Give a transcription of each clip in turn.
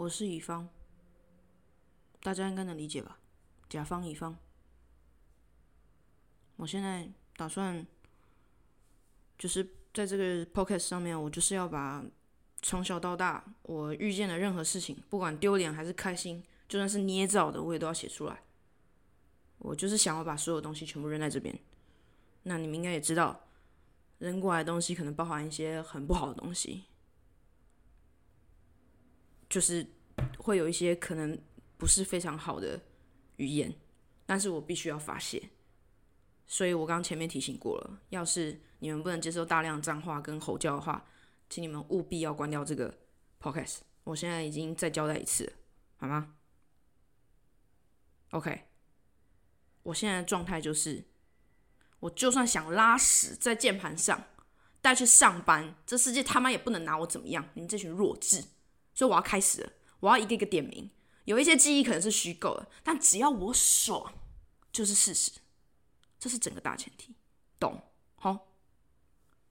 我是乙方，大家应该能理解吧？甲方乙方，我现在打算就是在这个 podcast 上面，我就是要把从小到大我遇见的任何事情，不管丢脸还是开心，就算是捏造的，我也都要写出来。我就是想要把所有东西全部扔在这边。那你们应该也知道，扔过来的东西可能包含一些很不好的东西，就是会有一些可能不是非常好的语言，但是我必须要发泄。所以我刚前面提醒过了，要是你们不能接受大量脏话跟吼叫的话，请你们务必要关掉这个 podcast。我现在已经再交代一次，好吗？OK，我现在的状态就是，我就算想拉屎在键盘上带去上班，这世界他妈也不能拿我怎么样！你们这群弱智！所以我要开始了，我要一个一个点名。有一些记忆可能是虚构的，但只要我爽，就是事实。这是整个大前提，懂？好。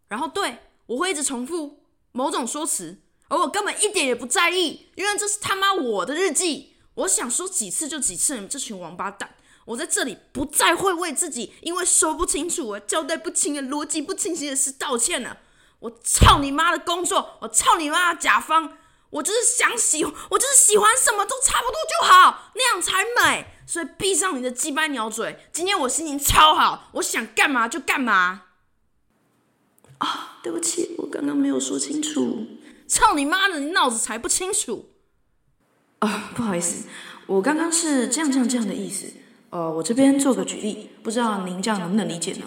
然后对我会一直重复某种说辞，而我根本一点也不在意，因为这是他妈我的日记。我想说几次就几次，你们这群王八蛋！我在这里不再会为自己因为说不清楚、我交代不清的逻辑不清晰的事道歉了。我操你妈的工作！我操你妈甲方！我就是想喜，我就是喜欢什么都差不多就好，那样才美。所以闭上你的鸡巴鸟嘴。今天我心情超好，我想干嘛就干嘛。啊，对不起，我刚刚没有说清楚。操你妈的，你脑子才不清楚。啊，不好意思，我刚刚是这样这样这样的意思。呃，我这边做个举例，不知道您这样能不能理解呢？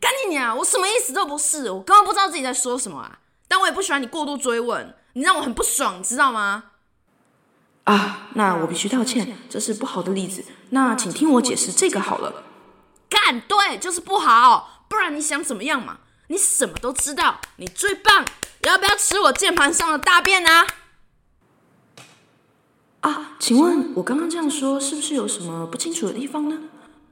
干你啊！我什么意思都不是，我根本不知道自己在说什么啊。但我也不喜欢你过度追问，你让我很不爽，知道吗？啊，那我必须道歉，这是不好的例子。那请听我解释这个好了。干对，就是不好，不然你想怎么样嘛？你什么都知道，你最棒，要不要吃我键盘上的大便啊？啊，请问我刚刚这样说，是不是有什么不清楚的地方呢？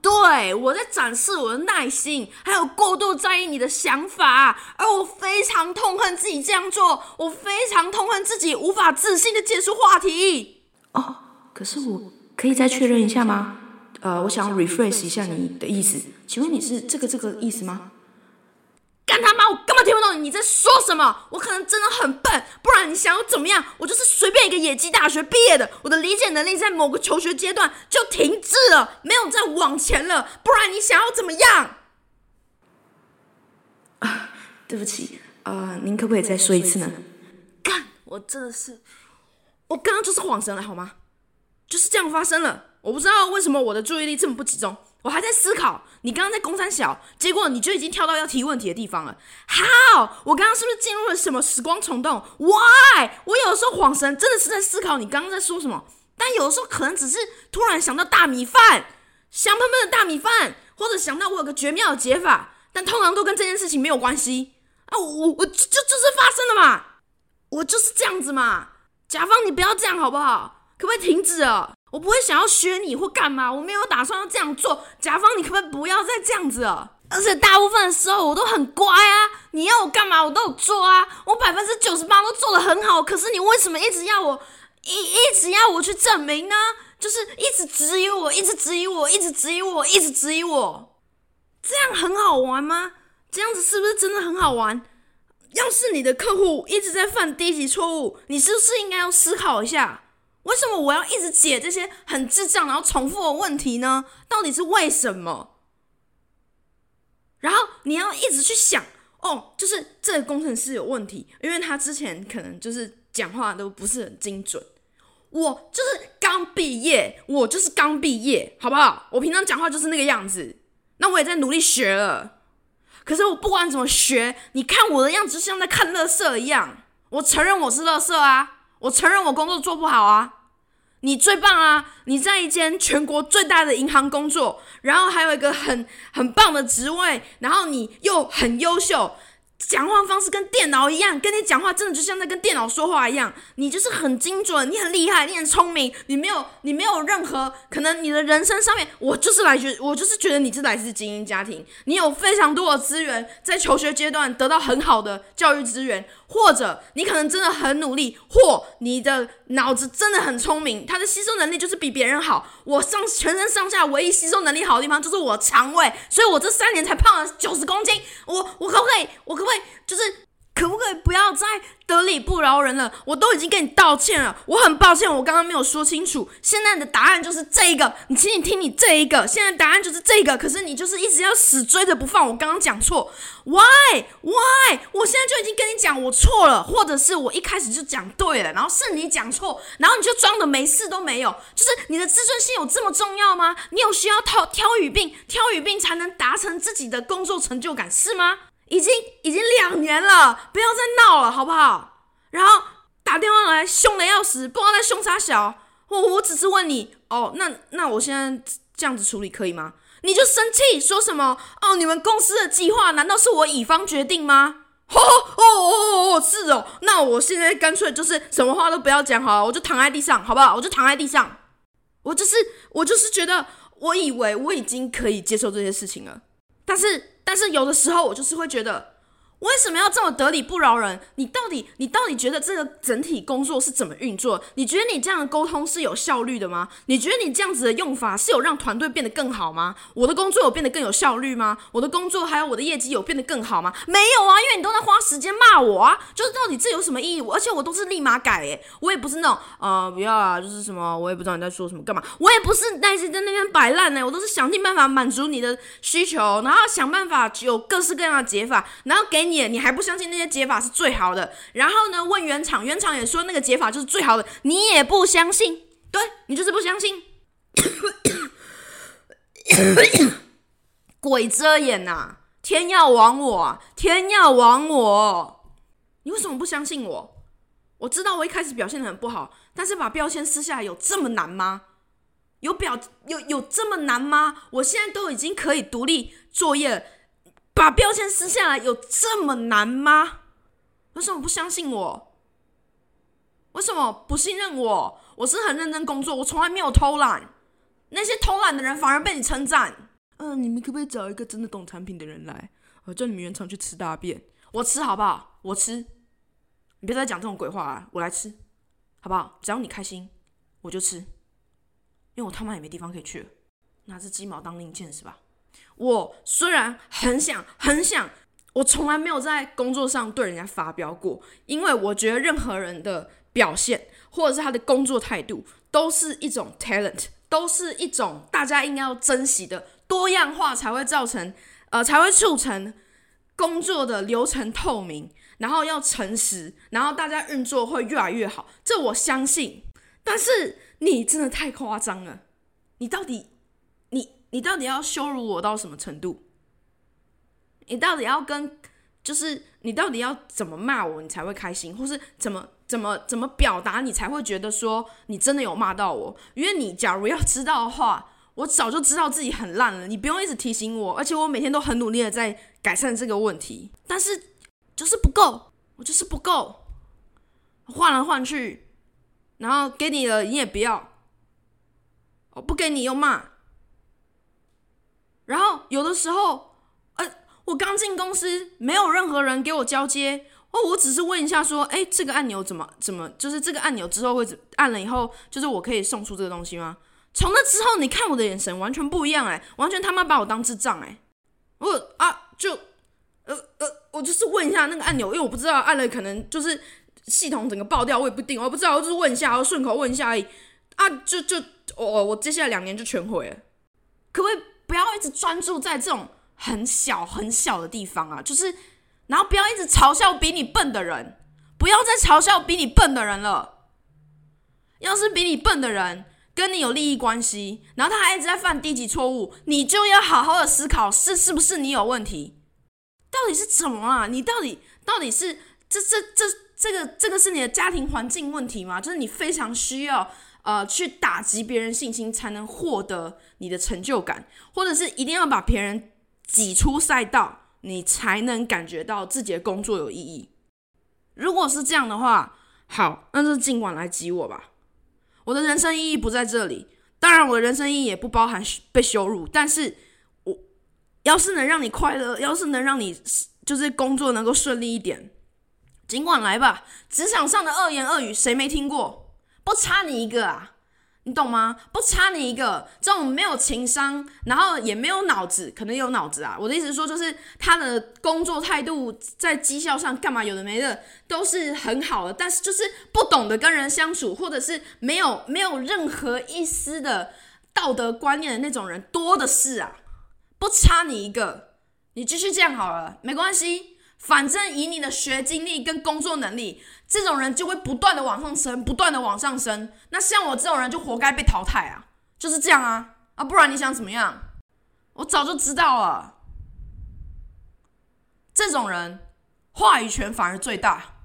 对，我在展示我的耐心，还有过度在意你的想法，而我非常痛恨自己这样做，我非常痛恨自己无法自信的结束话题。哦，可是我可以再确认一下吗？呃，我想 refresh 一下你的意思，请问你是这个这个意思吗？干他妈！我根本听不懂你在说什么。我可能真的很笨，不然你想要怎么样？我就是随便一个野鸡大学毕业的，我的理解能力在某个求学阶段就停滞了，没有再往前了。不然你想要怎么样？啊，对不起，啊，您可不可以再说一次呢？干，我真的是，我刚刚就是晃神了，好吗？就是这样发生了。我不知道为什么我的注意力这么不集中。我还在思考，你刚刚在公山小，结果你就已经跳到要提问题的地方了。好，我刚刚是不是进入了什么时光虫洞？Why？我有的时候恍神，真的是在思考你刚刚在说什么，但有的时候可能只是突然想到大米饭，香喷喷的大米饭，或者想到我有个绝妙的解法，但通常都跟这件事情没有关系啊。我我就就是发生了嘛，我就是这样子嘛。甲方，你不要这样好不好？可不可以停止啊？我不会想要学你或干嘛，我没有打算要这样做。甲方，你可不可以不要再这样子了？而且大部分的时候我都很乖啊，你要我干嘛我都有做啊，我百分之九十八都做得很好。可是你为什么一直要我一一直要我去证明呢？就是一直质疑我，一直质疑我，一直质疑我，一直质疑我，这样很好玩吗？这样子是不是真的很好玩？要是你的客户一直在犯低级错误，你是不是应该要思考一下？为什么我要一直解这些很智障然后重复的问题呢？到底是为什么？然后你要一直去想，哦，就是这个工程师有问题，因为他之前可能就是讲话都不是很精准。我就是刚毕业，我就是刚毕业，好不好？我平常讲话就是那个样子，那我也在努力学了。可是我不管怎么学，你看我的样子就像在看乐色一样。我承认我是乐色啊，我承认我工作做不好啊。你最棒啊！你在一间全国最大的银行工作，然后还有一个很很棒的职位，然后你又很优秀，讲话方式跟电脑一样，跟你讲话真的就像在跟电脑说话一样。你就是很精准，你很厉害，你很聪明，你没有你没有任何可能，你的人生上面，我就是来觉，我就是觉得你是来自精英家庭，你有非常多的资源，在求学阶段得到很好的教育资源，或者你可能真的很努力，或你的脑子真的很聪明，他的吸收能力就是比别人好。我上全身上下唯一吸收能力好的地方就是我肠胃，所以我这三年才胖了九十公斤。我我可不可以？我可不可以？就是可不可以不要再得理不饶人了？我都已经跟你道歉了，我很抱歉，我刚刚没有说清楚。现在的答案就是这一个，你请你听你这一个。现在答案就是这个，可是你就是一直要死追着不放。我刚刚讲错，why why？我现在就已经跟你讲我错了，或者是我一开始就讲对了，然后是你讲错，然后你就装的没事都没有。就是你的自尊心有这么重要吗？你有需要挑挑语病，挑语病才能达成自己的工作成就感是吗？已经已经两年了，不要再闹了，好不好？然后打电话来凶的要死，不知道在凶啥小。我我只是问你，哦，那那我现在这样子处理可以吗？你就生气说什么？哦，你们公司的计划难道是我乙方决定吗？哦哦哦哦，是哦。那我现在干脆就是什么话都不要讲好了，我就躺在地上，好不好？我就躺在地上。我就是我就是觉得，我以为我已经可以接受这些事情了，但是。但是有的时候，我就是会觉得。为什么要这么得理不饶人？你到底你到底觉得这个整体工作是怎么运作？你觉得你这样的沟通是有效率的吗？你觉得你这样子的用法是有让团队变得更好吗？我的工作有变得更有效率吗？我的工作还有我的业绩有变得更好吗？没有啊，因为你都在花时间骂我啊！就是到底这有什么意义？而且我都是立马改诶，我也不是那种呃不要啊，就是什么我也不知道你在说什么干嘛，我也不是那些在那边摆烂呢，我都是想尽办法满足你的需求，然后想办法有各式各样的解法，然后给你，你还不相信？那些解法是最好的，然后呢？问原厂，原厂也说那个解法就是最好的，你也不相信，对你就是不相信，鬼遮眼呐！天要亡我，天要亡我！你为什么不相信我？我知道我一开始表现的很不好，但是把标签撕下来有这么难吗？有表有有这么难吗？我现在都已经可以独立作业。把标签撕下来有这么难吗？为什么不相信我？为什么不信任我？我是很认真工作，我从来没有偷懒。那些偷懒的人反而被你称赞。嗯，你们可不可以找一个真的懂产品的人来？我叫你们原厂去吃大便，我吃好不好？我吃。你别再讲这种鬼话啊！我来吃，好不好？只要你开心，我就吃。因为我他妈也没地方可以去了，拿着鸡毛当令箭是吧？我虽然很想很想，我从来没有在工作上对人家发飙过，因为我觉得任何人的表现或者是他的工作态度都是一种 talent，都是一种大家应该要珍惜的多样化，才会造成呃才会促成工作的流程透明，然后要诚实，然后大家运作会越来越好，这我相信。但是你真的太夸张了，你到底？你到底要羞辱我到什么程度？你到底要跟，就是你到底要怎么骂我，你才会开心，或是怎么怎么怎么表达，你才会觉得说你真的有骂到我？因为你假如要知道的话，我早就知道自己很烂了，你不用一直提醒我，而且我每天都很努力的在改善这个问题，但是就是不够，我就是不够，换来换去，然后给你了你也不要，我不给你又骂。然后有的时候，呃，我刚进公司，没有任何人给我交接哦，我只是问一下说，哎，这个按钮怎么怎么，就是这个按钮之后会按了以后，就是我可以送出这个东西吗？从那之后，你看我的眼神完全不一样，哎，完全他妈把我当智障，哎，我啊，就呃呃，我就是问一下那个按钮，因为我不知道按了可能就是系统整个爆掉，我也不定，我不知道，我就是问一下，我顺口问一下而已，啊，就就我我接下来两年就全毁了，可不可以？不要一直专注在这种很小很小的地方啊，就是，然后不要一直嘲笑比你笨的人，不要再嘲笑比你笨的人了。要是比你笨的人跟你有利益关系，然后他还一直在犯低级错误，你就要好好的思考是是不是你有问题，到底是怎么啊？你到底到底是这这这这个这个是你的家庭环境问题吗？就是你非常需要。呃，去打击别人信心，才能获得你的成就感，或者是一定要把别人挤出赛道，你才能感觉到自己的工作有意义。如果是这样的话，好，那就尽管来挤我吧。我的人生意义不在这里，当然我的人生意义也不包含被羞辱。但是，我要是能让你快乐，要是能让你就是工作能够顺利一点，尽管来吧。职场上的恶言恶语，谁没听过？不差你一个啊！你懂吗？不差你一个，这种没有情商，然后也没有脑子，可能有脑子啊。我的意思是说，就是他的工作态度在绩效上干嘛有的没的都是很好的，但是就是不懂得跟人相处，或者是没有没有任何一丝的道德观念的那种人多的是啊。不差你一个，你继续这样好了，没关系。反正以你的学经历跟工作能力，这种人就会不断的往上升，不断的往上升。那像我这种人就活该被淘汰啊，就是这样啊啊！不然你想怎么样？我早就知道了。这种人话语权反而最大。